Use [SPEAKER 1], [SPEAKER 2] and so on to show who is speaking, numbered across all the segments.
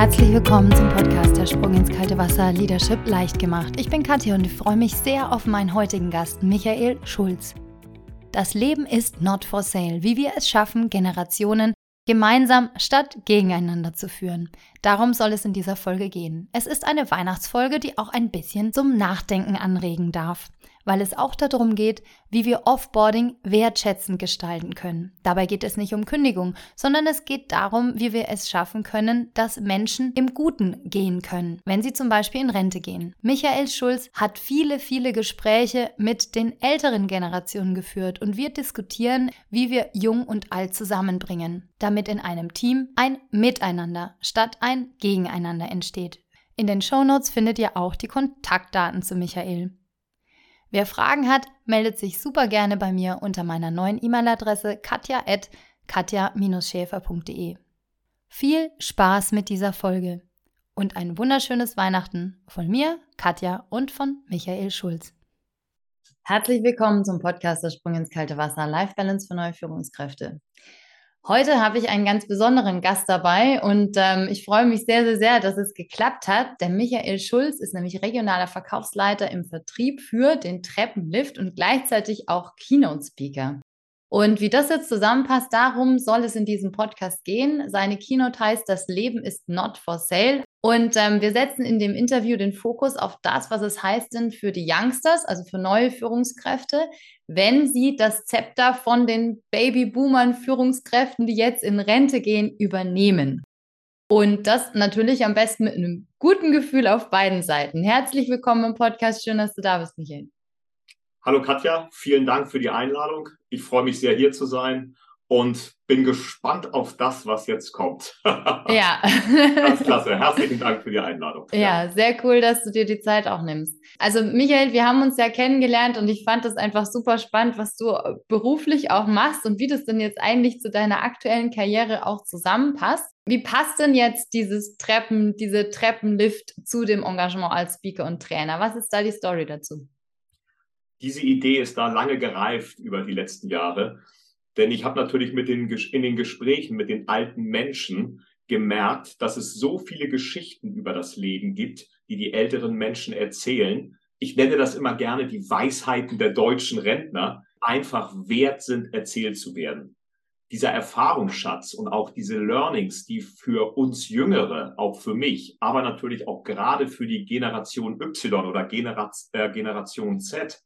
[SPEAKER 1] Herzlich willkommen zum Podcast Der Sprung ins kalte Wasser Leadership leicht gemacht. Ich bin Katja und ich freue mich sehr auf meinen heutigen Gast, Michael Schulz. Das Leben ist not for sale, wie wir es schaffen, Generationen gemeinsam statt gegeneinander zu führen. Darum soll es in dieser Folge gehen. Es ist eine Weihnachtsfolge, die auch ein bisschen zum Nachdenken anregen darf weil es auch darum geht, wie wir Offboarding wertschätzend gestalten können. Dabei geht es nicht um Kündigung, sondern es geht darum, wie wir es schaffen können, dass Menschen im Guten gehen können, wenn sie zum Beispiel in Rente gehen. Michael Schulz hat viele, viele Gespräche mit den älteren Generationen geführt und wir diskutieren, wie wir Jung und Alt zusammenbringen, damit in einem Team ein Miteinander statt ein Gegeneinander entsteht. In den Shownotes findet ihr auch die Kontaktdaten zu Michael. Wer Fragen hat, meldet sich super gerne bei mir unter meiner neuen E-Mail-Adresse katja.katja-schäfer.de. Viel Spaß mit dieser Folge und ein wunderschönes Weihnachten von mir, Katja und von Michael Schulz. Herzlich willkommen zum Podcast Der Sprung ins kalte Wasser, Life Balance für neue Führungskräfte. Heute habe ich einen ganz besonderen Gast dabei und ähm, ich freue mich sehr, sehr, sehr, dass es geklappt hat. Der Michael Schulz ist nämlich regionaler Verkaufsleiter im Vertrieb für den Treppenlift und gleichzeitig auch Keynote-Speaker. Und wie das jetzt zusammenpasst, darum soll es in diesem Podcast gehen. Seine Keynote heißt Das Leben ist not for sale. Und ähm, wir setzen in dem Interview den Fokus auf das, was es heißt denn für die Youngsters, also für neue Führungskräfte, wenn sie das Zepter von den Babyboomern Führungskräften, die jetzt in Rente gehen, übernehmen. Und das natürlich am besten mit einem guten Gefühl auf beiden Seiten. Herzlich willkommen im Podcast. Schön, dass du da bist, Michael.
[SPEAKER 2] Hallo Katja, vielen Dank für die Einladung. Ich freue mich sehr, hier zu sein und bin gespannt auf das, was jetzt kommt.
[SPEAKER 1] ja.
[SPEAKER 2] Ganz klasse. Herzlichen Dank für die Einladung.
[SPEAKER 1] Ja, ja, sehr cool, dass du dir die Zeit auch nimmst. Also Michael, wir haben uns ja kennengelernt und ich fand das einfach super spannend, was du beruflich auch machst und wie das denn jetzt eigentlich zu deiner aktuellen Karriere auch zusammenpasst. Wie passt denn jetzt dieses Treppen, diese Treppenlift zu dem Engagement als Speaker und Trainer? Was ist da die Story dazu?
[SPEAKER 2] Diese Idee ist da lange gereift über die letzten Jahre. Denn ich habe natürlich mit den, in den Gesprächen mit den alten Menschen gemerkt, dass es so viele Geschichten über das Leben gibt, die die älteren Menschen erzählen. Ich nenne das immer gerne die Weisheiten der deutschen Rentner, einfach wert sind, erzählt zu werden. Dieser Erfahrungsschatz und auch diese Learnings, die für uns Jüngere, auch für mich, aber natürlich auch gerade für die Generation Y oder äh, Generation Z,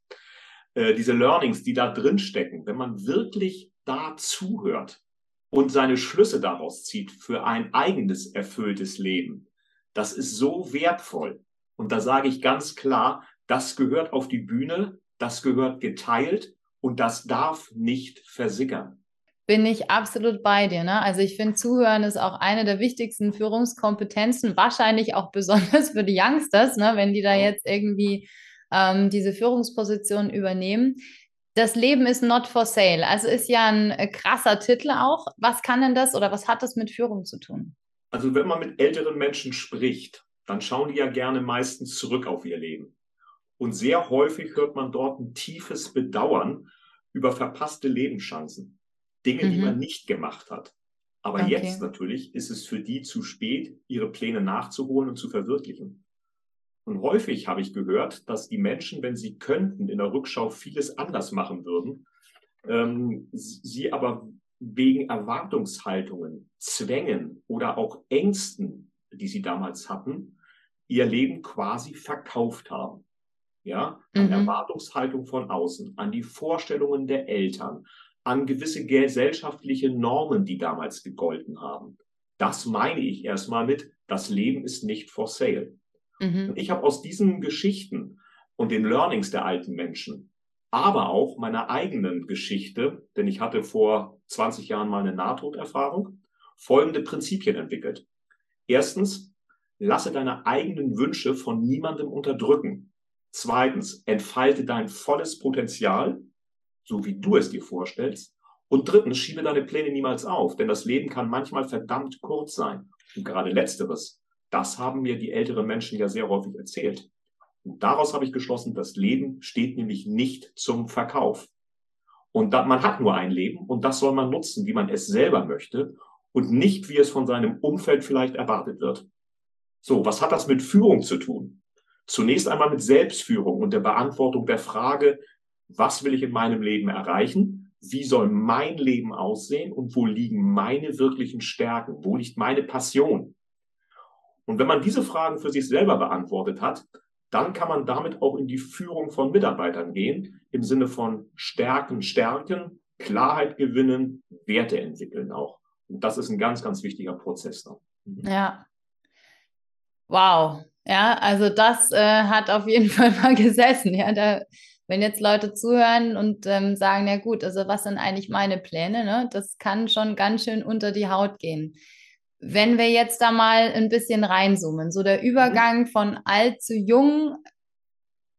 [SPEAKER 2] äh, diese Learnings, die da drin stecken, wenn man wirklich da zuhört und seine Schlüsse daraus zieht für ein eigenes erfülltes Leben, das ist so wertvoll. Und da sage ich ganz klar, das gehört auf die Bühne, das gehört geteilt und das darf nicht versickern.
[SPEAKER 1] Bin ich absolut bei dir. Ne? Also ich finde, Zuhören ist auch eine der wichtigsten Führungskompetenzen, wahrscheinlich auch besonders für die Youngsters, ne? wenn die da jetzt irgendwie ähm, diese Führungsposition übernehmen. Das Leben ist not for sale. Also ist ja ein äh, krasser Titel auch. Was kann denn das oder was hat das mit Führung zu tun?
[SPEAKER 2] Also wenn man mit älteren Menschen spricht, dann schauen die ja gerne meistens zurück auf ihr Leben. Und sehr häufig hört man dort ein tiefes Bedauern über verpasste Lebenschancen. Dinge, mhm. die man nicht gemacht hat. Aber okay. jetzt natürlich ist es für die zu spät, ihre Pläne nachzuholen und zu verwirklichen. Und häufig habe ich gehört, dass die Menschen, wenn sie könnten, in der Rückschau vieles anders machen würden, ähm, sie aber wegen Erwartungshaltungen, Zwängen oder auch Ängsten, die sie damals hatten, ihr Leben quasi verkauft haben. Ja, an mhm. Erwartungshaltung von außen, an die Vorstellungen der Eltern, an gewisse gesellschaftliche Normen, die damals gegolten haben. Das meine ich erstmal mit, das Leben ist nicht for sale. Mhm. Und ich habe aus diesen Geschichten und den Learnings der alten Menschen, aber auch meiner eigenen Geschichte, denn ich hatte vor 20 Jahren mal eine Nahtoderfahrung, folgende Prinzipien entwickelt. Erstens, lasse deine eigenen Wünsche von niemandem unterdrücken. Zweitens, entfalte dein volles Potenzial, so wie du es dir vorstellst. Und drittens, schiebe deine Pläne niemals auf, denn das Leben kann manchmal verdammt kurz sein. Und gerade letzteres das haben mir die älteren Menschen ja sehr häufig erzählt. Und daraus habe ich geschlossen, das Leben steht nämlich nicht zum Verkauf. Und da, man hat nur ein Leben und das soll man nutzen, wie man es selber möchte und nicht, wie es von seinem Umfeld vielleicht erwartet wird. So, was hat das mit Führung zu tun? Zunächst einmal mit Selbstführung und der Beantwortung der Frage, was will ich in meinem Leben erreichen? Wie soll mein Leben aussehen und wo liegen meine wirklichen Stärken? Wo liegt meine Passion? Und wenn man diese Fragen für sich selber beantwortet hat, dann kann man damit auch in die Führung von Mitarbeitern gehen, im Sinne von Stärken, Stärken, Klarheit gewinnen, Werte entwickeln auch. Und das ist ein ganz, ganz wichtiger Prozess. Dann.
[SPEAKER 1] Mhm. Ja. Wow. Ja, also das äh, hat auf jeden Fall mal gesessen. Ja, da, wenn jetzt Leute zuhören und ähm, sagen, ja gut, also was sind eigentlich meine Pläne? Ne? Das kann schon ganz schön unter die Haut gehen. Wenn wir jetzt da mal ein bisschen reinzoomen, so der Übergang mhm. von alt zu jung,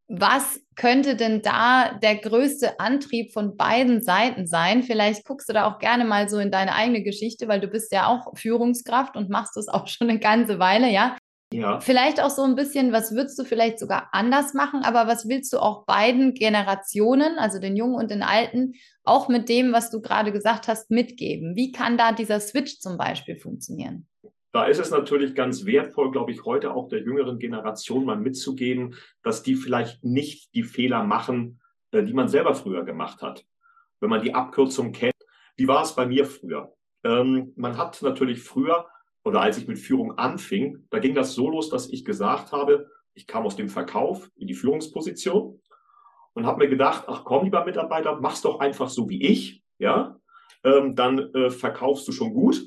[SPEAKER 1] was könnte denn da der größte Antrieb von beiden Seiten sein? Vielleicht guckst du da auch gerne mal so in deine eigene Geschichte, weil du bist ja auch Führungskraft und machst das auch schon eine ganze Weile, ja? Ja. Vielleicht auch so ein bisschen, was würdest du vielleicht sogar anders machen, aber was willst du auch beiden Generationen, also den Jungen und den Alten, auch mit dem, was du gerade gesagt hast, mitgeben? Wie kann da dieser Switch zum Beispiel funktionieren?
[SPEAKER 2] Da ist es natürlich ganz wertvoll, glaube ich, heute auch der jüngeren Generation mal mitzugeben, dass die vielleicht nicht die Fehler machen, äh, die man selber früher gemacht hat. Wenn man die Abkürzung kennt, wie war es bei mir früher? Ähm, man hat natürlich früher oder als ich mit Führung anfing, da ging das so los, dass ich gesagt habe, ich kam aus dem Verkauf in die Führungsposition und habe mir gedacht, ach komm, lieber Mitarbeiter, mach's doch einfach so wie ich, ja, ähm, dann äh, verkaufst du schon gut.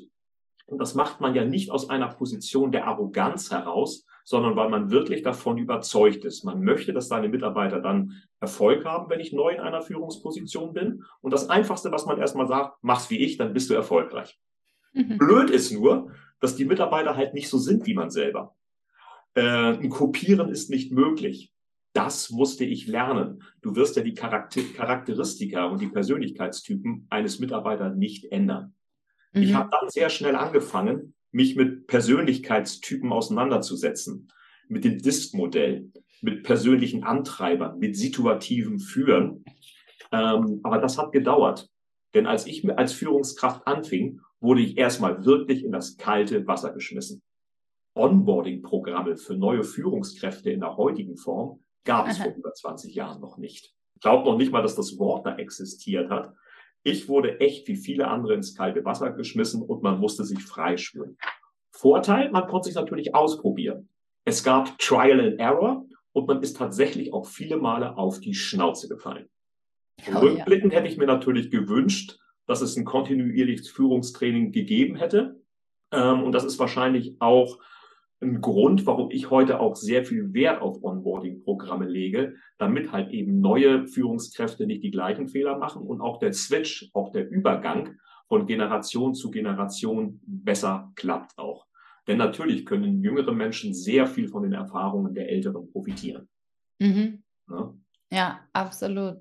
[SPEAKER 2] Und das macht man ja nicht aus einer Position der Arroganz heraus, sondern weil man wirklich davon überzeugt ist. Man möchte, dass seine Mitarbeiter dann Erfolg haben, wenn ich neu in einer Führungsposition bin. Und das Einfachste, was man erstmal sagt, mach's wie ich, dann bist du erfolgreich. Mhm. Blöd ist nur, dass die Mitarbeiter halt nicht so sind wie man selber. Äh, ein Kopieren ist nicht möglich. Das musste ich lernen. Du wirst ja die Charakter Charakteristika und die Persönlichkeitstypen eines Mitarbeiters nicht ändern. Mhm. Ich habe dann sehr schnell angefangen, mich mit Persönlichkeitstypen auseinanderzusetzen, mit dem Disk-Modell, mit persönlichen Antreibern, mit situativem Führen. Ähm, aber das hat gedauert. Denn als ich als Führungskraft anfing, wurde ich erstmal wirklich in das kalte Wasser geschmissen. Onboarding-Programme für neue Führungskräfte in der heutigen Form gab es vor über 20 Jahren noch nicht. Ich glaube noch nicht mal, dass das Wort da existiert hat. Ich wurde echt wie viele andere ins kalte Wasser geschmissen und man musste sich freischwimmen. Vorteil, man konnte sich natürlich ausprobieren. Es gab Trial and Error und man ist tatsächlich auch viele Male auf die Schnauze gefallen. Oh, Rückblickend ja. hätte ich mir natürlich gewünscht, dass es ein kontinuierliches Führungstraining gegeben hätte. Ähm, und das ist wahrscheinlich auch ein Grund, warum ich heute auch sehr viel Wert auf Onboarding-Programme lege, damit halt eben neue Führungskräfte nicht die gleichen Fehler machen und auch der Switch, auch der Übergang von Generation zu Generation besser klappt auch. Denn natürlich können jüngere Menschen sehr viel von den Erfahrungen der Älteren profitieren.
[SPEAKER 1] Mhm. Ja? ja, absolut.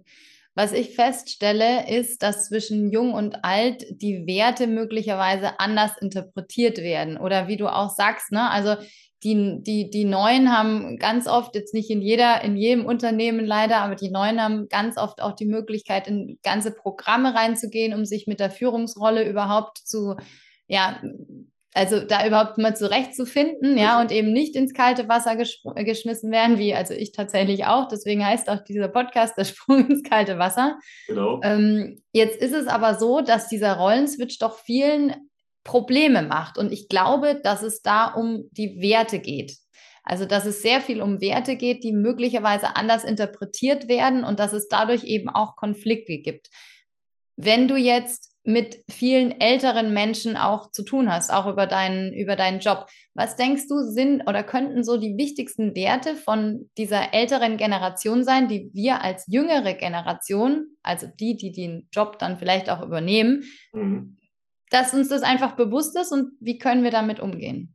[SPEAKER 1] Was ich feststelle, ist, dass zwischen jung und alt die Werte möglicherweise anders interpretiert werden. Oder wie du auch sagst, ne? Also die, die, die Neuen haben ganz oft, jetzt nicht in jeder, in jedem Unternehmen leider, aber die Neuen haben ganz oft auch die Möglichkeit, in ganze Programme reinzugehen, um sich mit der Führungsrolle überhaupt zu, ja, also da überhaupt mal zurechtzufinden, ja, und eben nicht ins kalte Wasser geschmissen werden, wie also ich tatsächlich auch. Deswegen heißt auch dieser Podcast der Sprung ins kalte Wasser. Genau. Ähm, jetzt ist es aber so, dass dieser Rollenswitch doch vielen Probleme macht. Und ich glaube, dass es da um die Werte geht. Also, dass es sehr viel um Werte geht, die möglicherweise anders interpretiert werden und dass es dadurch eben auch Konflikte gibt. Wenn du jetzt mit vielen älteren Menschen auch zu tun hast, auch über deinen, über deinen Job. Was denkst du, sind oder könnten so die wichtigsten Werte von dieser älteren Generation sein, die wir als jüngere Generation, also die, die den Job dann vielleicht auch übernehmen, mhm. dass uns das einfach bewusst ist und wie können wir damit umgehen?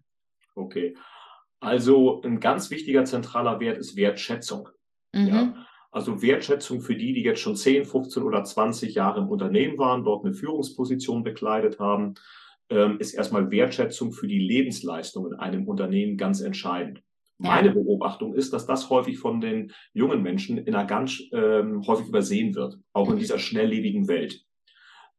[SPEAKER 2] Okay. Also ein ganz wichtiger zentraler Wert ist Wertschätzung. Mhm. Ja? Also Wertschätzung für die, die jetzt schon 10, 15 oder 20 Jahre im Unternehmen waren, dort eine Führungsposition bekleidet haben, ähm, ist erstmal Wertschätzung für die Lebensleistung in einem Unternehmen ganz entscheidend. Meine Beobachtung ist, dass das häufig von den jungen Menschen in einer ganz ähm, häufig übersehen wird, auch in dieser schnelllebigen Welt.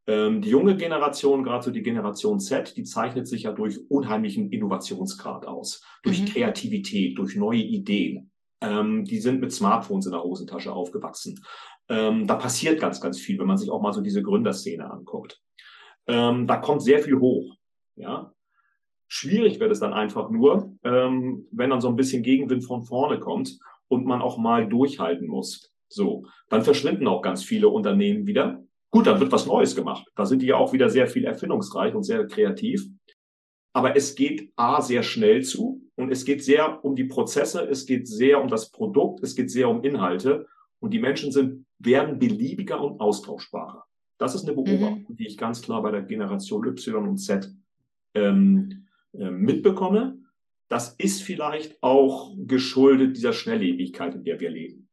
[SPEAKER 2] Ähm, die junge Generation, gerade so die Generation Z, die zeichnet sich ja durch unheimlichen Innovationsgrad aus, durch mhm. Kreativität, durch neue Ideen. Ähm, die sind mit Smartphones in der Hosentasche aufgewachsen. Ähm, da passiert ganz, ganz viel, wenn man sich auch mal so diese Gründerszene anguckt. Ähm, da kommt sehr viel hoch. Ja, Schwierig wird es dann einfach nur, ähm, wenn dann so ein bisschen Gegenwind von vorne kommt und man auch mal durchhalten muss. So, dann verschwinden auch ganz viele Unternehmen wieder. Gut, dann wird was Neues gemacht. Da sind die ja auch wieder sehr viel erfindungsreich und sehr kreativ. Aber es geht A sehr schnell zu und es geht sehr um die Prozesse, es geht sehr um das Produkt, es geht sehr um Inhalte und die Menschen sind, werden beliebiger und austauschbarer. Das ist eine mhm. Beobachtung, mhm. die ich ganz klar bei der Generation Y und Z ähm, äh, mitbekomme. Das ist vielleicht auch geschuldet dieser Schnelllebigkeit, in der wir leben.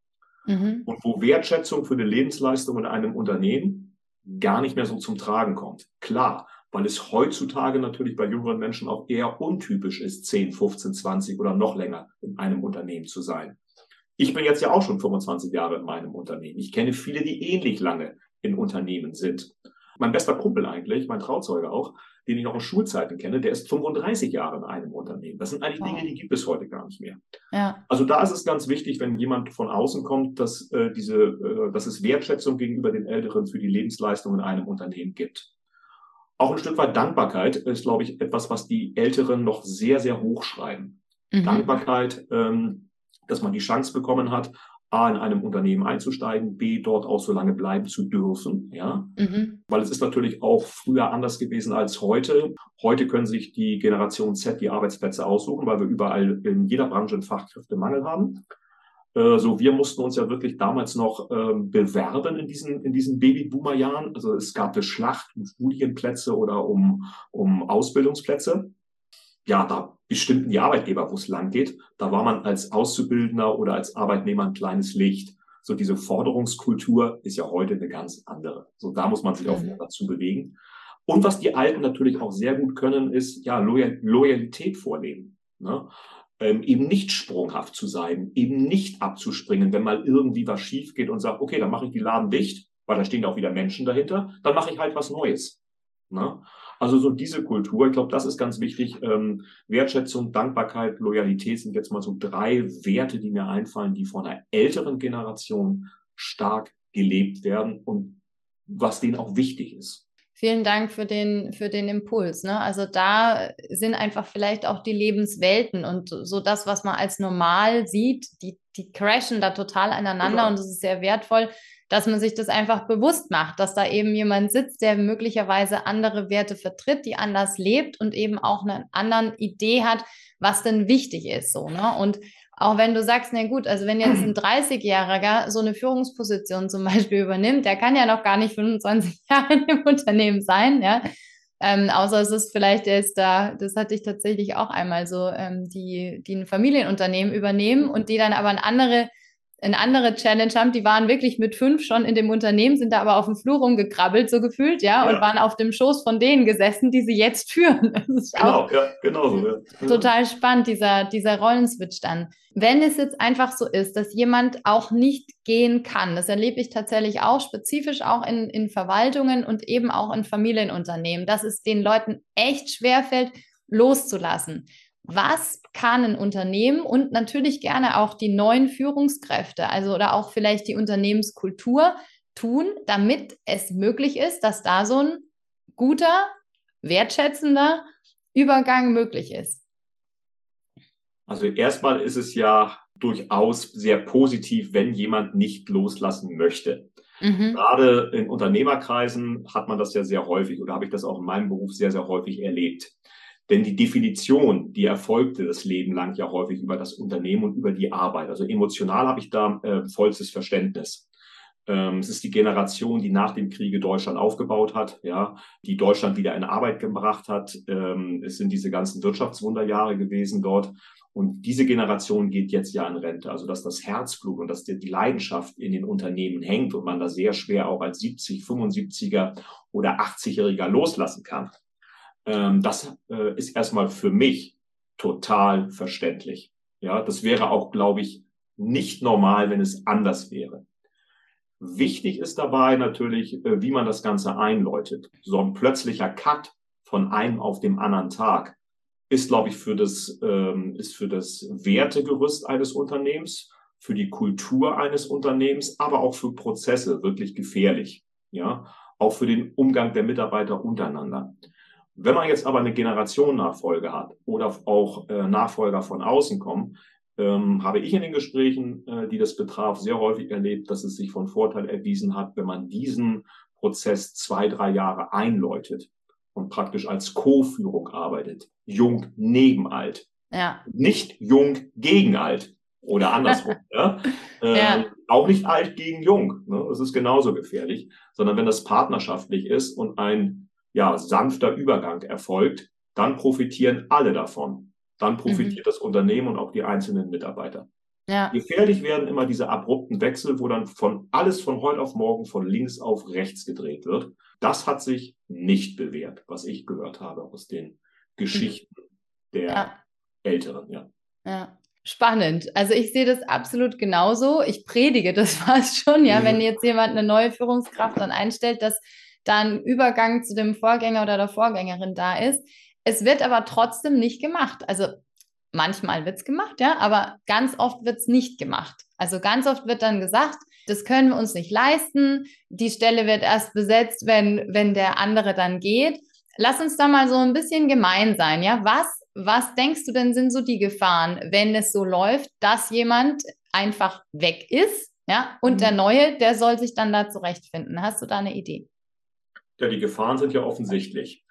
[SPEAKER 2] Mhm. Und wo Wertschätzung für eine Lebensleistung in einem Unternehmen gar nicht mehr so zum Tragen kommt. Klar, weil es heutzutage natürlich bei jüngeren Menschen auch eher untypisch ist, 10, 15, 20 oder noch länger in einem Unternehmen zu sein. Ich bin jetzt ja auch schon 25 Jahre in meinem Unternehmen. Ich kenne viele, die ähnlich lange in Unternehmen sind. Mein bester Kumpel eigentlich, mein Trauzeuge auch, den ich noch aus Schulzeiten kenne, der ist 35 Jahre in einem Unternehmen. Das sind eigentlich wow. Dinge, die gibt es heute gar nicht mehr. Ja. Also da ist es ganz wichtig, wenn jemand von außen kommt, dass, äh, diese, äh, dass es Wertschätzung gegenüber den Älteren für die Lebensleistung in einem Unternehmen gibt. Auch ein Stück weit Dankbarkeit ist, glaube ich, etwas, was die Älteren noch sehr, sehr hoch schreiben. Mhm. Dankbarkeit, ähm, dass man die Chance bekommen hat, A, in einem Unternehmen einzusteigen, B, dort auch so lange bleiben zu dürfen, ja. Mhm. Weil es ist natürlich auch früher anders gewesen als heute. Heute können sich die Generation Z die Arbeitsplätze aussuchen, weil wir überall in jeder Branche einen Fachkräftemangel haben. Äh, so, wir mussten uns ja wirklich damals noch äh, bewerben in diesen, in diesen Babyboomer-Jahren. Also es gab eine Schlacht um Studienplätze oder um, um Ausbildungsplätze ja, da bestimmten die Arbeitgeber, wo es lang geht. Da war man als Auszubildender oder als Arbeitnehmer ein kleines Licht. So diese Forderungskultur ist ja heute eine ganz andere. So da muss man sich auch mhm. dazu bewegen. Und was die Alten natürlich auch sehr gut können, ist ja Loyal Loyalität vornehmen. Ne? Ähm, eben nicht sprunghaft zu sein, eben nicht abzuspringen, wenn mal irgendwie was schief geht und sagt, okay, dann mache ich die Laden dicht, weil da stehen auch wieder Menschen dahinter, dann mache ich halt was Neues. Ne? Also so diese Kultur, ich glaube, das ist ganz wichtig. Ähm, Wertschätzung, Dankbarkeit, Loyalität sind jetzt mal so drei Werte, die mir einfallen, die von einer älteren Generation stark gelebt werden und was denen auch wichtig ist.
[SPEAKER 1] Vielen Dank für den, für den Impuls. Ne? Also da sind einfach vielleicht auch die Lebenswelten und so das, was man als normal sieht, die, die crashen da total aneinander genau. und das ist sehr wertvoll dass man sich das einfach bewusst macht, dass da eben jemand sitzt, der möglicherweise andere Werte vertritt, die anders lebt und eben auch eine andere Idee hat, was denn wichtig ist, so, ne? Und auch wenn du sagst, na gut, also wenn jetzt ein 30-Jähriger so eine Führungsposition zum Beispiel übernimmt, der kann ja noch gar nicht 25 Jahre im Unternehmen sein, ja. Ähm, außer es ist vielleicht jetzt da, das hatte ich tatsächlich auch einmal so, ähm, die, die ein Familienunternehmen übernehmen und die dann aber eine andere eine andere Challenge haben, die waren wirklich mit fünf schon in dem Unternehmen, sind da aber auf dem Flur rumgekrabbelt, so gefühlt, ja, ja. und waren auf dem Schoß von denen gesessen, die sie jetzt führen. Das ist genau, auch ja, genau so. Ja. Total spannend, dieser, dieser Rollenswitch dann. Wenn es jetzt einfach so ist, dass jemand auch nicht gehen kann, das erlebe ich tatsächlich auch, spezifisch auch in, in Verwaltungen und eben auch in Familienunternehmen, dass es den Leuten echt schwerfällt, loszulassen was kann ein Unternehmen und natürlich gerne auch die neuen Führungskräfte, also oder auch vielleicht die Unternehmenskultur tun, damit es möglich ist, dass da so ein guter, wertschätzender Übergang möglich ist?
[SPEAKER 2] Also erstmal ist es ja durchaus sehr positiv, wenn jemand nicht loslassen möchte. Mhm. Gerade in Unternehmerkreisen hat man das ja sehr häufig oder habe ich das auch in meinem Beruf sehr, sehr häufig erlebt. Denn die Definition, die erfolgte das Leben lang ja häufig über das Unternehmen und über die Arbeit. Also emotional habe ich da äh, vollstes Verständnis. Ähm, es ist die Generation, die nach dem Kriege Deutschland aufgebaut hat, ja, die Deutschland wieder in Arbeit gebracht hat. Ähm, es sind diese ganzen Wirtschaftswunderjahre gewesen dort. Und diese Generation geht jetzt ja in Rente. Also, dass das Herzblut und dass die Leidenschaft in den Unternehmen hängt und man da sehr schwer auch als 70, 75er oder 80-Jähriger loslassen kann. Ähm, das äh, ist erstmal für mich total verständlich. Ja, das wäre auch, glaube ich, nicht normal, wenn es anders wäre. Wichtig ist dabei natürlich, äh, wie man das Ganze einläutet. So ein plötzlicher Cut von einem auf dem anderen Tag ist, glaube ich, für das, ähm, ist für das Wertegerüst eines Unternehmens, für die Kultur eines Unternehmens, aber auch für Prozesse wirklich gefährlich. Ja, auch für den Umgang der Mitarbeiter untereinander. Wenn man jetzt aber eine Generationnachfolge hat oder auch äh, Nachfolger von außen kommen, ähm, habe ich in den Gesprächen, äh, die das betraf, sehr häufig erlebt, dass es sich von Vorteil erwiesen hat, wenn man diesen Prozess zwei, drei Jahre einläutet und praktisch als Co-Führung arbeitet. Jung neben alt. Ja. Nicht jung gegen alt oder andersrum. ja? Äh, ja. Auch nicht alt gegen jung. Ne? Das ist genauso gefährlich, sondern wenn das partnerschaftlich ist und ein ja, sanfter Übergang erfolgt, dann profitieren alle davon. Dann profitiert mhm. das Unternehmen und auch die einzelnen Mitarbeiter. Ja. Gefährlich werden immer diese abrupten Wechsel, wo dann von alles von heute auf morgen von links auf rechts gedreht wird. Das hat sich nicht bewährt, was ich gehört habe aus den Geschichten mhm. der ja. Älteren. Ja.
[SPEAKER 1] ja. Spannend. Also ich sehe das absolut genauso. Ich predige das fast schon, ja, mhm. wenn jetzt jemand eine neue Führungskraft dann einstellt, dass dann Übergang zu dem Vorgänger oder der Vorgängerin da ist. Es wird aber trotzdem nicht gemacht. Also manchmal wird es gemacht, ja, aber ganz oft wird es nicht gemacht. Also ganz oft wird dann gesagt, das können wir uns nicht leisten. Die Stelle wird erst besetzt, wenn, wenn der andere dann geht. Lass uns da mal so ein bisschen gemein sein, ja. Was, was denkst du denn sind so die Gefahren, wenn es so läuft, dass jemand einfach weg ist, ja, und mhm. der Neue, der soll sich dann da zurechtfinden? Hast du da eine Idee?
[SPEAKER 2] Ja, die Gefahren sind ja offensichtlich.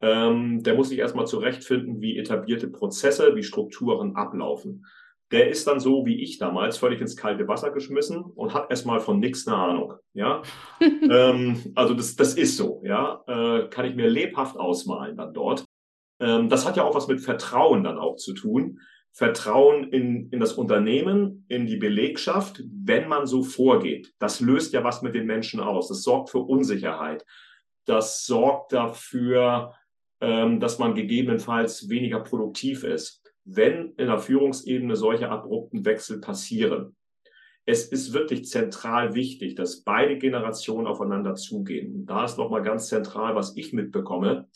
[SPEAKER 2] Ähm, der muss sich erstmal zurechtfinden, wie etablierte Prozesse, wie Strukturen ablaufen. Der ist dann so wie ich damals völlig ins kalte Wasser geschmissen und hat erstmal von nichts eine Ahnung. Ja, ähm, also das, das ist so. Ja, äh, kann ich mir lebhaft ausmalen dann dort. Ähm, das hat ja auch was mit Vertrauen dann auch zu tun. Vertrauen in, in das Unternehmen, in die Belegschaft, wenn man so vorgeht. Das löst ja was mit den Menschen aus. Das sorgt für Unsicherheit. Das sorgt dafür, ähm, dass man gegebenenfalls weniger produktiv ist, wenn in der Führungsebene solche abrupten Wechsel passieren. Es ist wirklich zentral wichtig, dass beide Generationen aufeinander zugehen. Und da ist nochmal ganz zentral, was ich mitbekomme.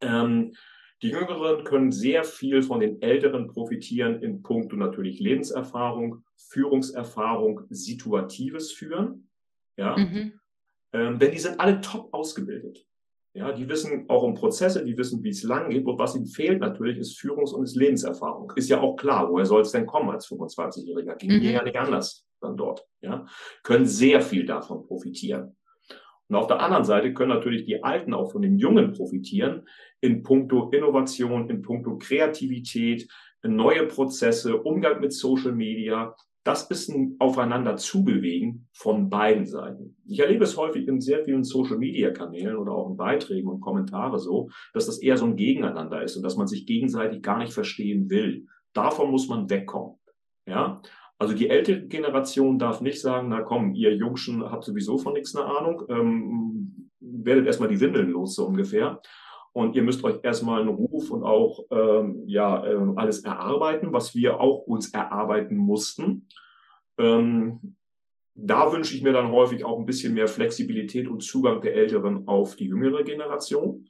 [SPEAKER 2] Ähm, die Jüngeren können sehr viel von den Älteren profitieren in puncto natürlich Lebenserfahrung, Führungserfahrung, Situatives führen. Ja. Mhm. Ähm, denn die sind alle top ausgebildet. Ja, die wissen auch um Prozesse, die wissen, wie es lang geht. Und was ihnen fehlt natürlich, ist Führungs- und ist Lebenserfahrung. Ist ja auch klar, woher soll es denn kommen als 25-Jähriger? Ging mhm. ja nicht anders dann dort. Ja, können sehr viel davon profitieren. Und auf der anderen Seite können natürlich die Alten auch von den Jungen profitieren in puncto Innovation, in puncto Kreativität, neue Prozesse, Umgang mit Social Media, das bisschen aufeinander zubewegen von beiden Seiten. Ich erlebe es häufig in sehr vielen Social-Media-Kanälen oder auch in Beiträgen und Kommentare so, dass das eher so ein Gegeneinander ist und dass man sich gegenseitig gar nicht verstehen will. Davon muss man wegkommen. Ja, also die ältere Generation darf nicht sagen, na komm, ihr Jungschen habt sowieso von nichts eine Ahnung, ähm, werdet erstmal die Windeln los, so ungefähr. Und ihr müsst euch erstmal einen Ruf und auch ähm, ja, äh, alles erarbeiten, was wir auch uns erarbeiten mussten. Ähm, da wünsche ich mir dann häufig auch ein bisschen mehr Flexibilität und Zugang der Älteren auf die jüngere Generation.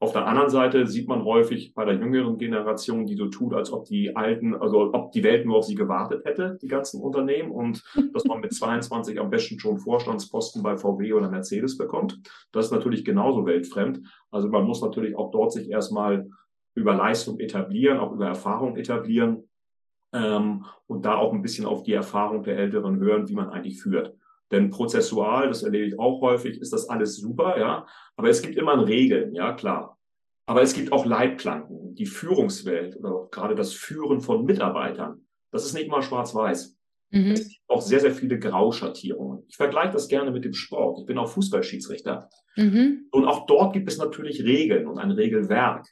[SPEAKER 2] Auf der anderen Seite sieht man häufig bei der jüngeren Generation, die so tut, als ob die alten, also ob die Welt nur auf sie gewartet hätte, die ganzen Unternehmen, und dass man mit 22 am besten schon Vorstandsposten bei VW oder Mercedes bekommt. Das ist natürlich genauso weltfremd. Also man muss natürlich auch dort sich erstmal über Leistung etablieren, auch über Erfahrung etablieren ähm, und da auch ein bisschen auf die Erfahrung der Älteren hören, wie man eigentlich führt. Denn prozessual, das erlebe ich auch häufig, ist das alles super, ja. Aber es gibt immer Regeln, ja, klar. Aber es gibt auch Leitplanken. Die Führungswelt oder gerade das Führen von Mitarbeitern, das ist nicht mal schwarz-weiß. Mhm. Es gibt auch sehr, sehr viele Grauschattierungen. Ich vergleiche das gerne mit dem Sport. Ich bin auch Fußballschiedsrichter. Mhm. Und auch dort gibt es natürlich Regeln und ein Regelwerk.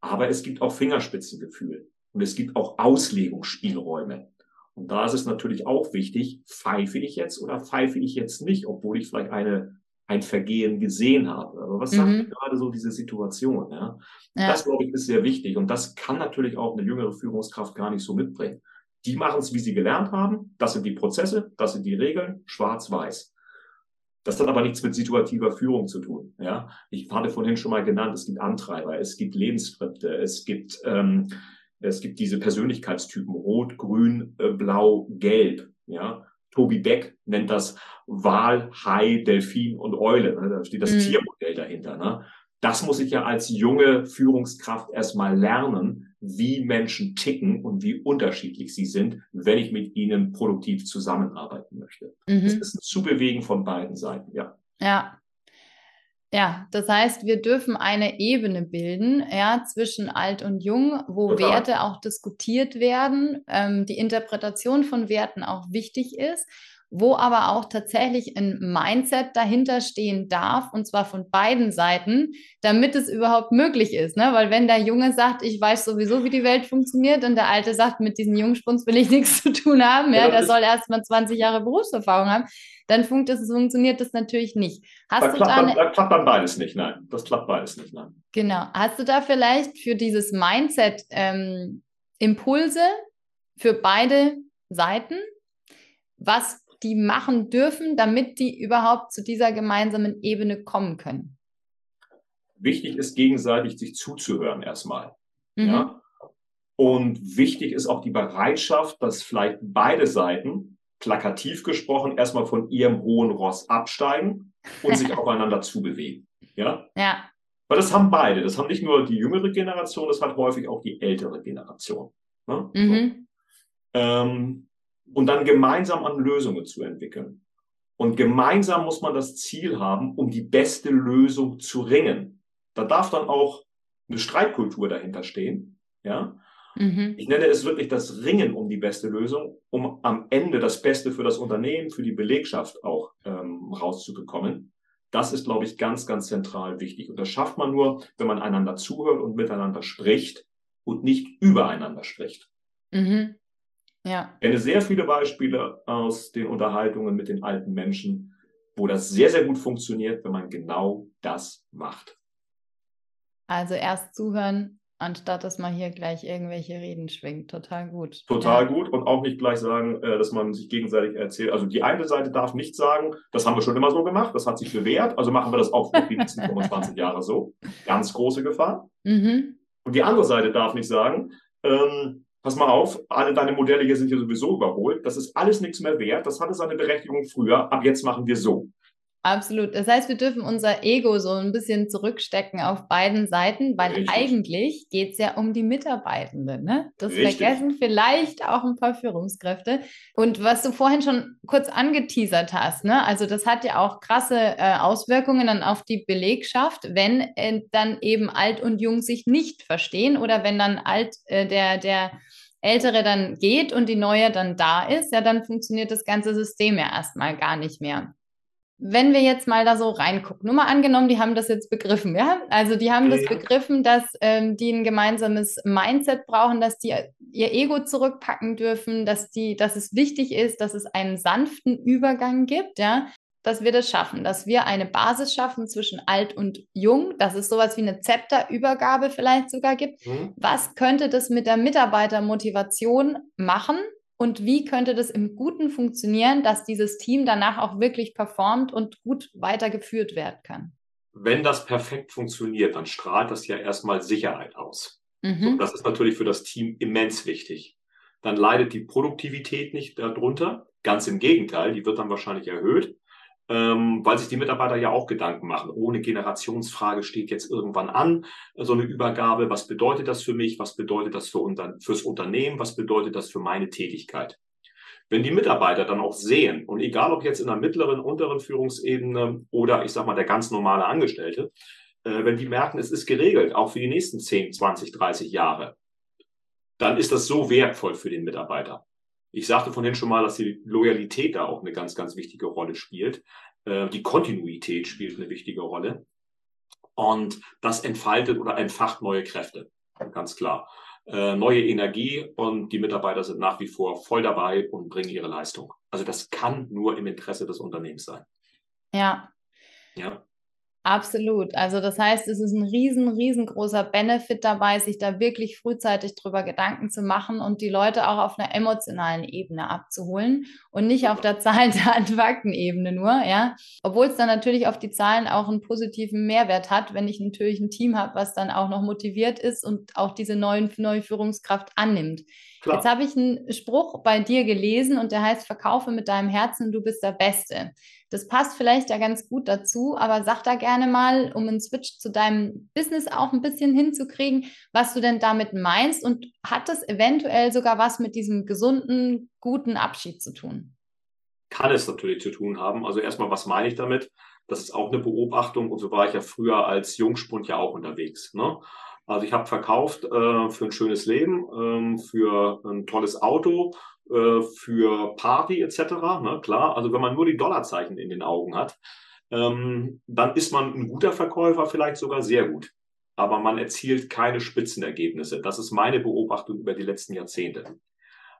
[SPEAKER 2] Aber es gibt auch Fingerspitzengefühl. Und es gibt auch Auslegungsspielräume. Und da ist es natürlich auch wichtig, pfeife ich jetzt oder pfeife ich jetzt nicht, obwohl ich vielleicht eine, ein Vergehen gesehen habe. Aber was mhm. sagt gerade so diese Situation? Ja? ja. Das, glaube ich, ist sehr wichtig. Und das kann natürlich auch eine jüngere Führungskraft gar nicht so mitbringen. Die machen es, wie sie gelernt haben. Das sind die Prozesse, das sind die Regeln, schwarz-weiß. Das hat aber nichts mit situativer Führung zu tun. Ja, ich hatte vorhin schon mal genannt, es gibt Antreiber, es gibt Lebensskripte, es gibt ähm, es gibt diese Persönlichkeitstypen Rot, Grün, äh, Blau, Gelb. Ja, Tobi Beck nennt das Wal, Hai, Delfin und Eule. Ne? Da steht das mhm. Tiermodell dahinter. Ne? Das muss ich ja als junge Führungskraft erstmal lernen, wie Menschen ticken und wie unterschiedlich sie sind, wenn ich mit ihnen produktiv zusammenarbeiten möchte. Mhm. Das ist ein Zubewegen von beiden Seiten, ja.
[SPEAKER 1] Ja. Ja, das heißt, wir dürfen eine Ebene bilden, ja, zwischen alt und jung, wo Total. Werte auch diskutiert werden, ähm, die Interpretation von Werten auch wichtig ist wo aber auch tatsächlich ein Mindset dahinter stehen darf, und zwar von beiden Seiten, damit es überhaupt möglich ist. Ne? Weil wenn der Junge sagt, ich weiß sowieso, wie die Welt funktioniert, und der Alte sagt, mit diesen Jungspuns will ich nichts zu tun haben, ja, ja der soll erst mal 20 Jahre Berufserfahrung haben, dann funktioniert das natürlich nicht.
[SPEAKER 2] Hast da, klappt da, dann, da klappt dann beides nicht, nein. Das klappt beides nicht, nein.
[SPEAKER 1] Genau. Hast du da vielleicht für dieses Mindset ähm, Impulse für beide Seiten? Was die machen dürfen, damit die überhaupt zu dieser gemeinsamen Ebene kommen können?
[SPEAKER 2] Wichtig ist gegenseitig sich zuzuhören erstmal. Mhm. Ja? Und wichtig ist auch die Bereitschaft, dass vielleicht beide Seiten, plakativ gesprochen, erstmal von ihrem hohen Ross absteigen und sich aufeinander zubewegen. Ja?
[SPEAKER 1] Ja.
[SPEAKER 2] Weil das haben beide. Das haben nicht nur die jüngere Generation, das hat häufig auch die ältere Generation. Ne? Mhm. So. Ähm, und dann gemeinsam an Lösungen zu entwickeln. Und gemeinsam muss man das Ziel haben, um die beste Lösung zu ringen. Da darf dann auch eine Streitkultur dahinter stehen. Ja? Mhm. Ich nenne es wirklich das Ringen um die beste Lösung, um am Ende das Beste für das Unternehmen, für die Belegschaft auch ähm, rauszubekommen. Das ist, glaube ich, ganz, ganz zentral wichtig. Und das schafft man nur, wenn man einander zuhört und miteinander spricht und nicht übereinander spricht.
[SPEAKER 1] Mhm. Ja.
[SPEAKER 2] Ich kenne sehr viele Beispiele aus den Unterhaltungen mit den alten Menschen, wo das sehr, sehr gut funktioniert, wenn man genau das macht.
[SPEAKER 1] Also erst zuhören, anstatt dass man hier gleich irgendwelche Reden schwingt. Total gut.
[SPEAKER 2] Total ja. gut und auch nicht gleich sagen, äh, dass man sich gegenseitig erzählt. Also die eine Seite darf nicht sagen, das haben wir schon immer so gemacht, das hat sich bewährt, also machen wir das auch für die nächsten 25 Jahre so. Ganz große Gefahr. Mhm. Und die andere Seite darf nicht sagen, ähm, pass mal auf, alle deine Modelle hier sind hier sowieso überholt, das ist alles nichts mehr wert, das hatte seine Berechtigung früher, ab jetzt machen wir so.
[SPEAKER 1] Absolut. Das heißt, wir dürfen unser Ego so ein bisschen zurückstecken auf beiden Seiten, weil Richtig. eigentlich geht es ja um die Mitarbeitenden. Ne? Das Richtig. vergessen vielleicht auch ein paar Führungskräfte. Und was du vorhin schon kurz angeteasert hast, ne? also das hat ja auch krasse äh, Auswirkungen dann auf die Belegschaft, wenn äh, dann eben alt und jung sich nicht verstehen oder wenn dann alt äh, der, der Ältere dann geht und die Neue dann da ist, ja, dann funktioniert das ganze System ja erstmal gar nicht mehr. Wenn wir jetzt mal da so reingucken, nur mal angenommen, die haben das jetzt begriffen, ja? Also die haben das begriffen, dass ähm, die ein gemeinsames Mindset brauchen, dass die ihr Ego zurückpacken dürfen, dass die, dass es wichtig ist, dass es einen sanften Übergang gibt, ja, dass wir das schaffen, dass wir eine Basis schaffen zwischen alt und jung, dass es sowas wie eine Zepterübergabe vielleicht sogar gibt. Mhm. Was könnte das mit der Mitarbeitermotivation machen? und wie könnte das im Guten funktionieren, dass dieses Team danach auch wirklich performt und gut weitergeführt werden kann?
[SPEAKER 2] Wenn das perfekt funktioniert, dann strahlt das ja erstmal Sicherheit aus. Mhm. So, das ist natürlich für das Team immens wichtig. Dann leidet die Produktivität nicht darunter. Ganz im Gegenteil, die wird dann wahrscheinlich erhöht ähm, weil sich die Mitarbeiter ja auch Gedanken machen. Ohne Generationsfrage steht jetzt irgendwann an, so eine Übergabe. Was bedeutet das für mich? Was bedeutet das für unser, fürs Unternehmen? Was bedeutet das für meine Tätigkeit? Wenn die Mitarbeiter dann auch sehen, und egal ob jetzt in der mittleren, unteren Führungsebene oder ich sag mal der ganz normale Angestellte, äh, wenn die merken, es ist geregelt, auch für die nächsten 10, 20, 30 Jahre, dann ist das so wertvoll für den Mitarbeiter. Ich sagte vorhin schon mal, dass die Loyalität da auch eine ganz, ganz wichtige Rolle spielt. Äh, die Kontinuität spielt eine wichtige Rolle. Und das entfaltet oder entfacht neue Kräfte, ganz klar. Äh, neue Energie und die Mitarbeiter sind nach wie vor voll dabei und bringen ihre Leistung. Also das kann nur im Interesse des Unternehmens sein.
[SPEAKER 1] Ja.
[SPEAKER 2] Ja.
[SPEAKER 1] Absolut. Also das heißt, es ist ein riesen, riesengroßer Benefit dabei, sich da wirklich frühzeitig drüber Gedanken zu machen und die Leute auch auf einer emotionalen Ebene abzuholen und nicht auf der Zahlen, Daten, Fakten-Ebene nur, ja. Obwohl es dann natürlich auf die Zahlen auch einen positiven Mehrwert hat, wenn ich natürlich ein Team habe, was dann auch noch motiviert ist und auch diese neuen, neue Führungskraft annimmt. Klar. Jetzt habe ich einen Spruch bei dir gelesen und der heißt, verkaufe mit deinem Herzen, du bist der Beste. Das passt vielleicht ja ganz gut dazu, aber sag da gerne mal, um einen Switch zu deinem Business auch ein bisschen hinzukriegen, was du denn damit meinst und hat das eventuell sogar was mit diesem gesunden, guten Abschied zu tun?
[SPEAKER 2] Kann es natürlich zu tun haben. Also erstmal, was meine ich damit? Das ist auch eine Beobachtung und so war ich ja früher als Jungspund ja auch unterwegs. Ne? Also ich habe verkauft äh, für ein schönes Leben, ähm, für ein tolles Auto, äh, für Party etc. Ne, klar, also wenn man nur die Dollarzeichen in den Augen hat, ähm, dann ist man ein guter Verkäufer, vielleicht sogar sehr gut. Aber man erzielt keine Spitzenergebnisse. Das ist meine Beobachtung über die letzten Jahrzehnte.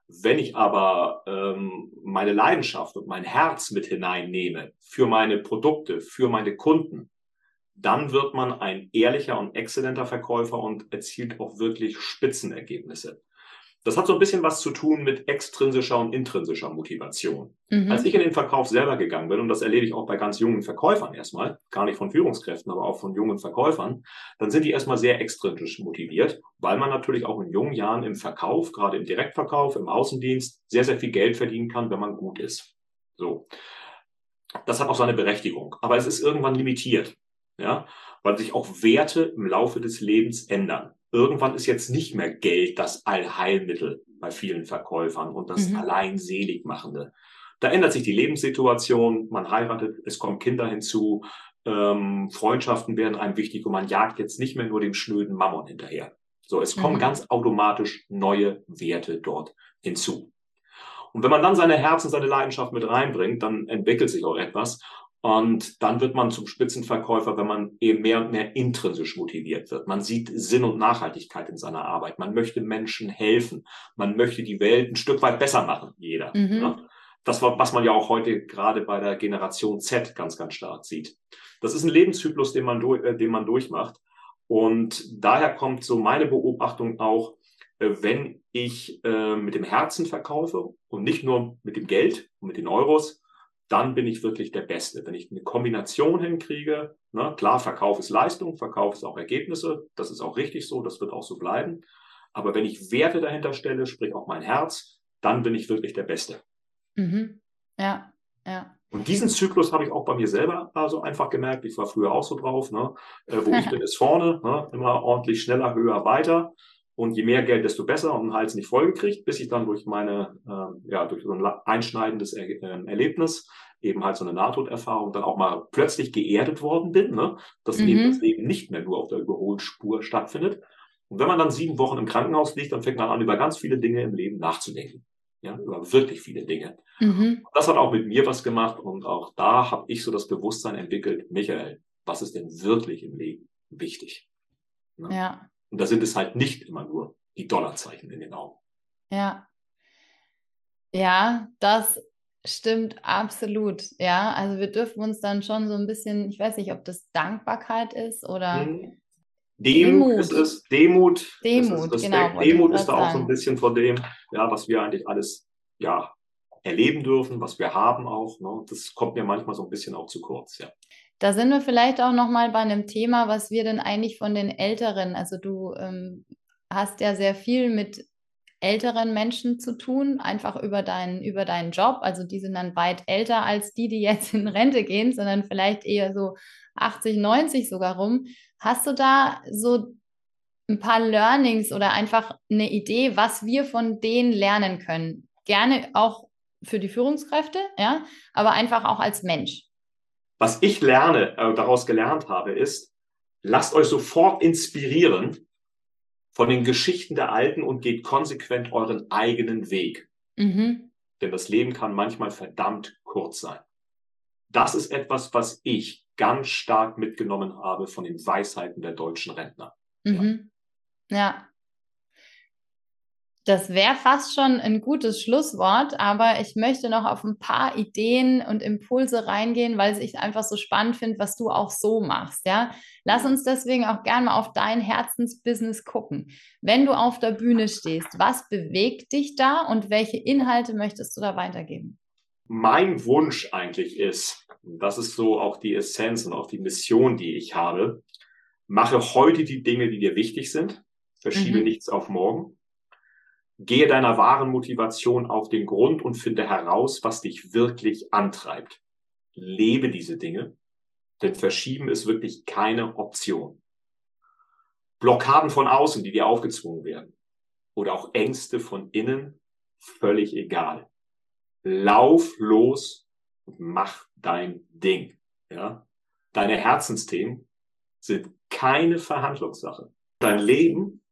[SPEAKER 2] Wenn ich aber ähm, meine Leidenschaft und mein Herz mit hineinnehme für meine Produkte, für meine Kunden, dann wird man ein ehrlicher und exzellenter Verkäufer und erzielt auch wirklich Spitzenergebnisse. Das hat so ein bisschen was zu tun mit extrinsischer und intrinsischer Motivation. Mhm. Als ich in den Verkauf selber gegangen bin, und das erlebe ich auch bei ganz jungen Verkäufern erstmal, gar nicht von Führungskräften, aber auch von jungen Verkäufern, dann sind die erstmal sehr extrinsisch motiviert, weil man natürlich auch in jungen Jahren im Verkauf, gerade im Direktverkauf, im Außendienst, sehr, sehr viel Geld verdienen kann, wenn man gut ist. So. Das hat auch seine Berechtigung, aber es ist irgendwann limitiert, ja, weil sich auch Werte im Laufe des Lebens ändern irgendwann ist jetzt nicht mehr Geld das Allheilmittel bei vielen Verkäufern und das mhm. allein machende. Da ändert sich die Lebenssituation, man heiratet, es kommen Kinder hinzu, ähm, Freundschaften werden einem wichtig und man jagt jetzt nicht mehr nur dem schnöden Mammon hinterher. So, es kommen mhm. ganz automatisch neue Werte dort hinzu. Und wenn man dann seine Herz und seine Leidenschaft mit reinbringt, dann entwickelt sich auch etwas. Und dann wird man zum Spitzenverkäufer, wenn man eben mehr und mehr intrinsisch motiviert wird. Man sieht Sinn und Nachhaltigkeit in seiner Arbeit. Man möchte Menschen helfen. Man möchte die Welt ein Stück weit besser machen, jeder. Mhm. Ne? Das war, was man ja auch heute gerade bei der Generation Z ganz, ganz stark sieht. Das ist ein Lebenszyklus, den man, äh, den man durchmacht. Und daher kommt so meine Beobachtung auch, äh, wenn ich äh, mit dem Herzen verkaufe und nicht nur mit dem Geld und mit den Euros, dann bin ich wirklich der Beste. Wenn ich eine Kombination hinkriege, ne, klar, Verkauf ist Leistung, Verkauf ist auch Ergebnisse, das ist auch richtig so, das wird auch so bleiben. Aber wenn ich Werte dahinter stelle, sprich auch mein Herz, dann bin ich wirklich der Beste.
[SPEAKER 1] Mhm. Ja, ja.
[SPEAKER 2] Und diesen Zyklus habe ich auch bei mir selber also einfach gemerkt. Ich war früher auch so drauf. Ne? Äh, wo ich bin, ist vorne. Ne? Immer ordentlich schneller, höher, weiter. Und je mehr Geld, desto besser und den Hals nicht vollgekriegt, bis ich dann durch meine, äh, ja, durch so ein einschneidendes er äh, Erlebnis, eben halt so eine Nahtoderfahrung, dann auch mal plötzlich geerdet worden bin, ne? dass mhm. eben das Leben nicht mehr nur auf der Überholspur stattfindet. Und wenn man dann sieben Wochen im Krankenhaus liegt, dann fängt man an, über ganz viele Dinge im Leben nachzudenken. Ja, über wirklich viele Dinge. Mhm. Das hat auch mit mir was gemacht und auch da habe ich so das Bewusstsein entwickelt, Michael, was ist denn wirklich im Leben wichtig?
[SPEAKER 1] Ne? Ja.
[SPEAKER 2] Und da sind es halt nicht immer nur die Dollarzeichen in den Augen.
[SPEAKER 1] Ja. Ja, das stimmt absolut. Ja, also wir dürfen uns dann schon so ein bisschen, ich weiß nicht, ob das Dankbarkeit ist oder hm.
[SPEAKER 2] Demut, Demut ist es. Demut. Demut, ist genau. Demut ist da auch so ein bisschen von dem, ja, was wir eigentlich alles, ja, erleben dürfen, was wir haben auch. Ne? Das kommt mir manchmal so ein bisschen auch zu kurz, ja.
[SPEAKER 1] Da sind wir vielleicht auch noch mal bei einem Thema, was wir denn eigentlich von den Älteren, also du ähm, hast ja sehr viel mit älteren Menschen zu tun, einfach über deinen, über deinen Job. Also die sind dann weit älter als die, die jetzt in Rente gehen, sondern vielleicht eher so 80, 90 sogar rum. Hast du da so ein paar Learnings oder einfach eine Idee, was wir von denen lernen können? Gerne auch für die Führungskräfte, ja, aber einfach auch als Mensch.
[SPEAKER 2] Was ich lerne, äh, daraus gelernt habe, ist, lasst euch sofort inspirieren von den Geschichten der Alten und geht konsequent euren eigenen Weg. Mhm. Denn das Leben kann manchmal verdammt kurz sein. Das ist etwas, was ich ganz stark mitgenommen habe von den Weisheiten der deutschen Rentner.
[SPEAKER 1] Mhm. Ja. ja. Das wäre fast schon ein gutes Schlusswort, aber ich möchte noch auf ein paar Ideen und Impulse reingehen, weil ich einfach so spannend finde, was du auch so machst. Ja, lass uns deswegen auch gerne mal auf dein Herzensbusiness gucken. Wenn du auf der Bühne stehst, was bewegt dich da und welche Inhalte möchtest du da weitergeben?
[SPEAKER 2] Mein Wunsch eigentlich ist, das ist so auch die Essenz und auch die Mission, die ich habe, mache heute die Dinge, die dir wichtig sind, verschiebe mhm. nichts auf morgen Gehe deiner wahren Motivation auf den Grund und finde heraus, was dich wirklich antreibt. Lebe diese Dinge, denn Verschieben ist wirklich keine Option. Blockaden von außen, die dir aufgezwungen werden, oder auch Ängste von innen, völlig egal. Lauf los und mach dein Ding. Ja? Deine Herzensthemen sind keine Verhandlungssache. Dein Leben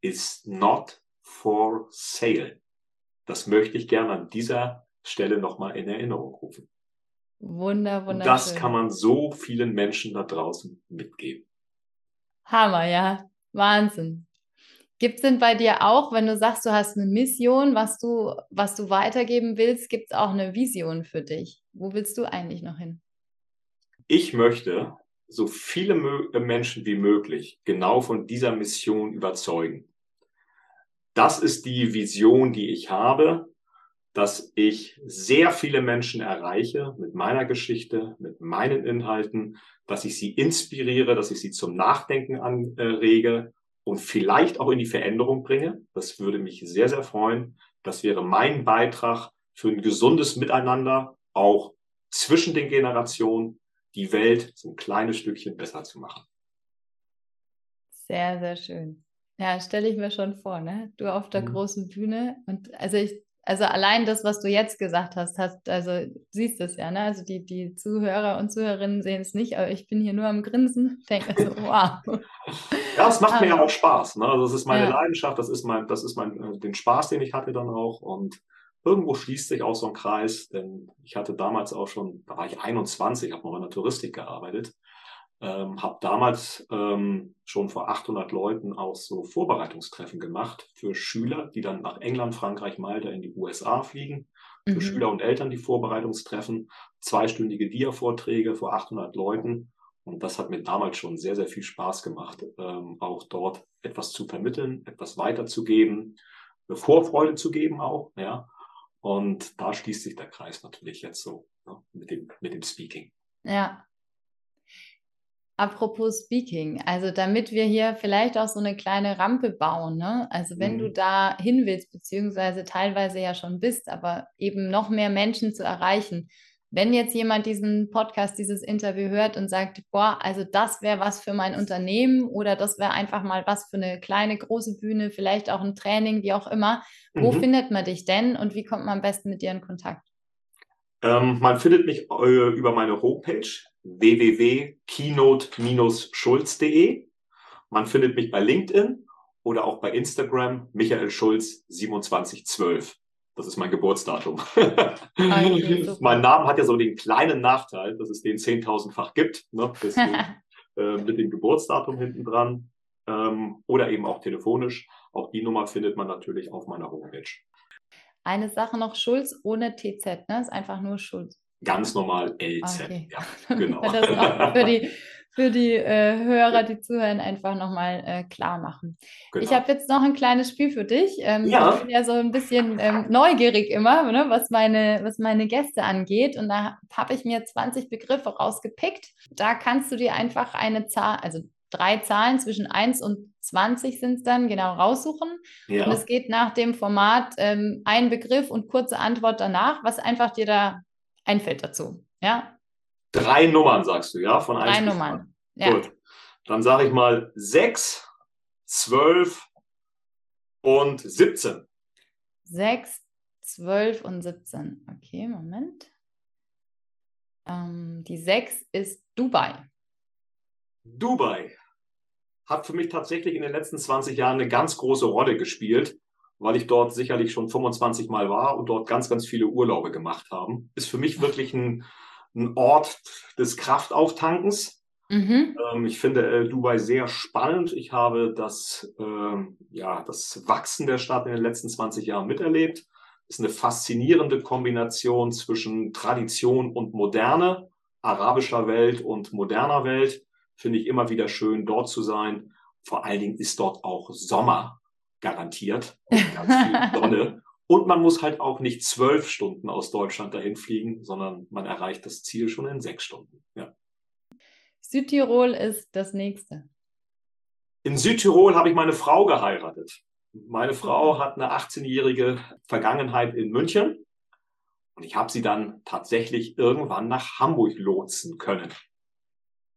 [SPEAKER 2] ist not for sale. Das möchte ich gerne an dieser Stelle nochmal in Erinnerung rufen.
[SPEAKER 1] Wunder, wunderschön.
[SPEAKER 2] Das kann man so vielen Menschen da draußen mitgeben.
[SPEAKER 1] Hammer, ja. Wahnsinn. Gibt es denn bei dir auch, wenn du sagst, du hast eine Mission, was du, was du weitergeben willst, gibt es auch eine Vision für dich? Wo willst du eigentlich noch hin?
[SPEAKER 2] Ich möchte so viele Menschen wie möglich genau von dieser Mission überzeugen das ist die Vision, die ich habe, dass ich sehr viele Menschen erreiche mit meiner Geschichte, mit meinen Inhalten, dass ich sie inspiriere, dass ich sie zum Nachdenken anrege und vielleicht auch in die Veränderung bringe. Das würde mich sehr, sehr freuen. Das wäre mein Beitrag für ein gesundes Miteinander, auch zwischen den Generationen, die Welt so ein kleines Stückchen besser zu machen.
[SPEAKER 1] Sehr, sehr schön. Ja, stelle ich mir schon vor, ne? Du auf der mhm. großen Bühne und also ich, also allein das, was du jetzt gesagt hast, hast, also siehst es ja, ne? Also die, die Zuhörer und Zuhörerinnen sehen es nicht, aber ich bin hier nur am Grinsen, denke so, wow.
[SPEAKER 2] ja, es macht mir ja auch Spaß, ne? Also das ist meine ja. Leidenschaft, das ist mein, das ist mein, äh, den Spaß, den ich hatte dann auch und irgendwo schließt sich auch so ein Kreis, denn ich hatte damals auch schon, da war ich 21, habe noch in der Touristik gearbeitet ähm, habe damals ähm, schon vor 800 Leuten auch so Vorbereitungstreffen gemacht für Schüler, die dann nach England, Frankreich, Malta in die USA fliegen. Für mhm. Schüler und Eltern die Vorbereitungstreffen, zweistündige Dia-Vorträge vor 800 Leuten. Und das hat mir damals schon sehr, sehr viel Spaß gemacht, ähm, auch dort etwas zu vermitteln, etwas weiterzugeben, eine Vorfreude zu geben auch, ja. Und da schließt sich der Kreis natürlich jetzt so ne, mit, dem, mit dem Speaking.
[SPEAKER 1] Ja, Apropos Speaking, also damit wir hier vielleicht auch so eine kleine Rampe bauen, ne? Also wenn mhm. du da hin willst, beziehungsweise teilweise ja schon bist, aber eben noch mehr Menschen zu erreichen. Wenn jetzt jemand diesen Podcast, dieses Interview hört und sagt, boah, also das wäre was für mein Unternehmen oder das wäre einfach mal was für eine kleine, große Bühne, vielleicht auch ein Training, wie auch immer, wo mhm. findet man dich denn und wie kommt man am besten mit dir in Kontakt?
[SPEAKER 2] Ähm, man findet mich äh, über meine Homepage www.keynote-schulz.de. Man findet mich bei LinkedIn oder auch bei Instagram Michael Schulz 2712. Das ist mein Geburtsdatum. Okay, mein Name hat ja so den kleinen Nachteil, dass es den 10.000-fach gibt. Ne? Deswegen, äh, mit dem Geburtsdatum hinten dran. Ähm, oder eben auch telefonisch. Auch die Nummer findet man natürlich auf meiner Homepage.
[SPEAKER 1] Eine Sache noch, Schulz ohne TZ, ne? Ist einfach nur Schulz.
[SPEAKER 2] Ganz normal LZ, okay. ja, genau.
[SPEAKER 1] das auch für die, für die äh, Hörer, die zuhören, einfach nochmal äh, klar machen. Genau. Ich habe jetzt noch ein kleines Spiel für dich. Ähm, ja. Ich bin ja so ein bisschen ähm, neugierig immer, ne, was, meine, was meine Gäste angeht. Und da habe ich mir 20 Begriffe rausgepickt. Da kannst du dir einfach eine Zahl, also drei Zahlen zwischen 1 und 20 sind es dann, genau raussuchen. Ja. Und es geht nach dem Format ähm, ein Begriff und kurze Antwort danach, was einfach dir da einfällt dazu. Ja?
[SPEAKER 2] Drei Nummern sagst du, ja?
[SPEAKER 1] Von Drei Nummern. Ja.
[SPEAKER 2] Gut. Dann sage ich mal 6, 12 und 17.
[SPEAKER 1] 6, 12 und 17. Okay, Moment. Ähm, die 6 ist Dubai.
[SPEAKER 2] Dubai hat für mich tatsächlich in den letzten 20 Jahren eine ganz große Rolle gespielt weil ich dort sicherlich schon 25 Mal war und dort ganz, ganz viele Urlaube gemacht haben. Ist für mich wirklich ein, ein Ort des Kraftauftankens. Mhm. Ähm, ich finde äh, Dubai sehr spannend. Ich habe das, äh, ja, das Wachsen der Stadt in den letzten 20 Jahren miterlebt. Es ist eine faszinierende Kombination zwischen Tradition und Moderne, arabischer Welt und moderner Welt. Finde ich immer wieder schön, dort zu sein. Vor allen Dingen ist dort auch Sommer garantiert. Ganz viel Sonne. Und man muss halt auch nicht zwölf Stunden aus Deutschland dahin fliegen, sondern man erreicht das Ziel schon in sechs Stunden. Ja.
[SPEAKER 1] Südtirol ist das nächste.
[SPEAKER 2] In Südtirol habe ich meine Frau geheiratet. Meine Frau hat eine 18-jährige Vergangenheit in München und ich habe sie dann tatsächlich irgendwann nach Hamburg lotsen können.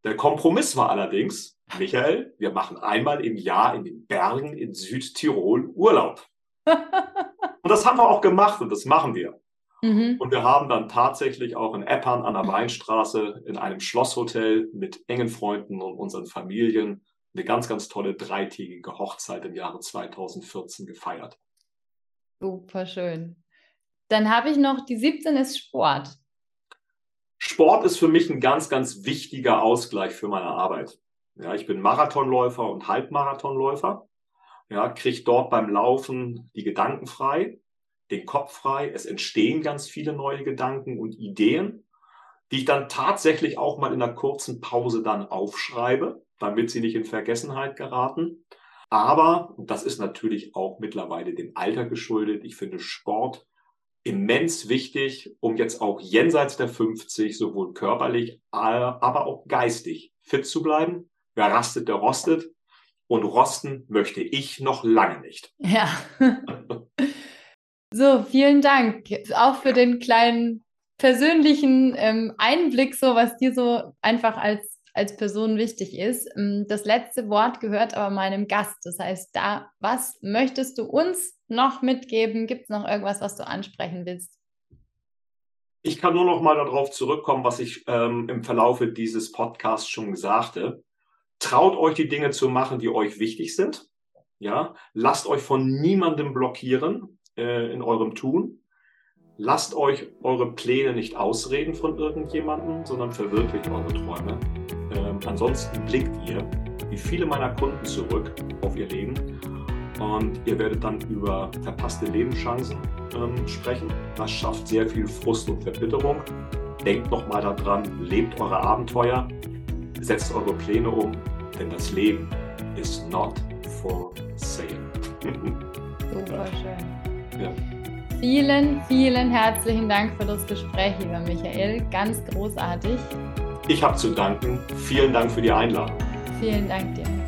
[SPEAKER 2] Der Kompromiss war allerdings, Michael, wir machen einmal im Jahr in den Bergen in Südtirol Urlaub. und das haben wir auch gemacht und das machen wir. Mhm. Und wir haben dann tatsächlich auch in Eppern an der Weinstraße in einem Schlosshotel mit engen Freunden und unseren Familien eine ganz, ganz tolle dreitägige Hochzeit im Jahre 2014 gefeiert.
[SPEAKER 1] Super schön. Dann habe ich noch, die 17 ist Sport.
[SPEAKER 2] Sport ist für mich ein ganz, ganz wichtiger Ausgleich für meine Arbeit. Ja, ich bin Marathonläufer und Halbmarathonläufer. Ja, kriege dort beim Laufen die Gedanken frei den Kopf frei. Es entstehen ganz viele neue Gedanken und Ideen, die ich dann tatsächlich auch mal in einer kurzen Pause dann aufschreibe, damit sie nicht in Vergessenheit geraten. Aber, und das ist natürlich auch mittlerweile dem Alter geschuldet, ich finde Sport immens wichtig, um jetzt auch jenseits der 50 sowohl körperlich, aber auch geistig fit zu bleiben. Wer rastet, der rostet. Und rosten möchte ich noch lange nicht.
[SPEAKER 1] Ja. So, vielen Dank auch für den kleinen persönlichen ähm, Einblick, so was dir so einfach als, als Person wichtig ist. Ähm, das letzte Wort gehört aber meinem Gast. Das heißt, da, was möchtest du uns noch mitgeben? Gibt es noch irgendwas, was du ansprechen willst?
[SPEAKER 2] Ich kann nur noch mal darauf zurückkommen, was ich ähm, im Verlaufe dieses Podcasts schon sagte. Traut euch die Dinge zu machen, die euch wichtig sind. Ja, lasst euch von niemandem blockieren äh, in eurem Tun. Lasst euch eure Pläne nicht ausreden von irgendjemandem, sondern verwirklicht eure Träume. Ähm, ansonsten blickt ihr, wie viele meiner Kunden, zurück auf ihr Leben und ihr werdet dann über verpasste Lebenschancen ähm, sprechen. Das schafft sehr viel Frust und Verbitterung. Denkt nochmal daran, lebt eure Abenteuer, setzt eure Pläne um, denn das Leben ist not for sale.
[SPEAKER 1] Super schön. Ja. Vielen, vielen herzlichen Dank für das Gespräch, lieber Michael. Ganz großartig.
[SPEAKER 2] Ich habe zu danken. Vielen Dank für die Einladung.
[SPEAKER 1] Vielen Dank dir.